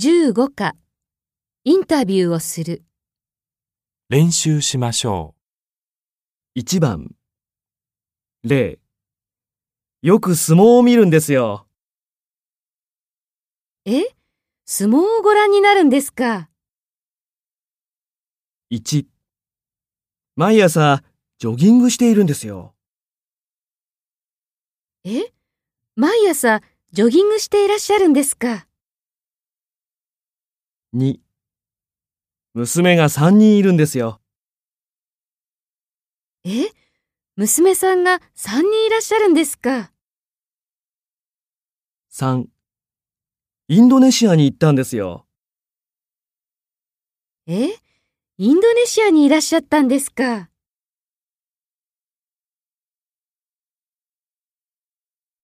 15課。インタビューをする。練習しましょ1番。例よく相撲を見るんですよ。え？相撲をご覧になるんですか？1毎朝ジョギングしているんですよ。え？毎朝ジョギングしていらっしゃるんですか？2娘が3人いるんですよ。え？娘さんが3人いらっしゃるんですか？3インドネシアに行ったんですよ。え？インドネシアにいらっしゃったんですか？